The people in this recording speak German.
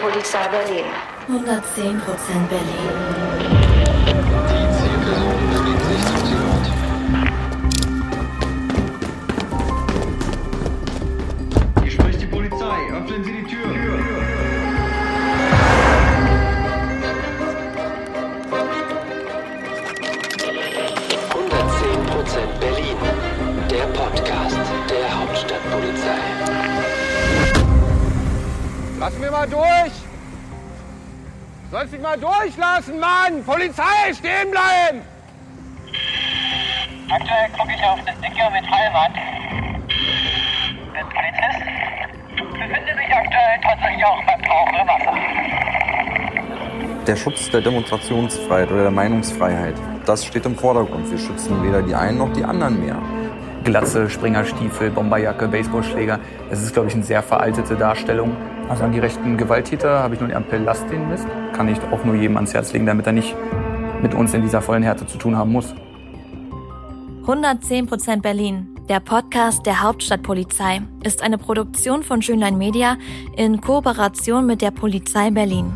Polizei Berlin. 110% Berlin. Die Zielperson bewegt sich zum Zielort. Hier spricht die Polizei. Öffnen Sie die Tür. Prozent Berlin. Lass mich mal durch! Sollst mich mal durchlassen, Mann! Polizei, stehen bleiben! Aktuell gucke ich auf das Sticker mit Fallwand. Der Polizist befindet sich aktuell tatsächlich auch beim Tauchen im Wasser. Der Schutz der Demonstrationsfreiheit oder der Meinungsfreiheit, das steht im Vordergrund. Wir schützen weder die einen noch die anderen mehr. Glatze, Springerstiefel, Bomberjacke, Baseballschläger. Es ist, glaube ich, eine sehr veraltete Darstellung. Also an die rechten Gewalttäter habe ich Appell, lasst den Mist. Kann ich auch nur jedem ans Herz legen, damit er nicht mit uns in dieser vollen Härte zu tun haben muss. 110% Berlin. Der Podcast der Hauptstadtpolizei ist eine Produktion von Schönlein Media in Kooperation mit der Polizei Berlin.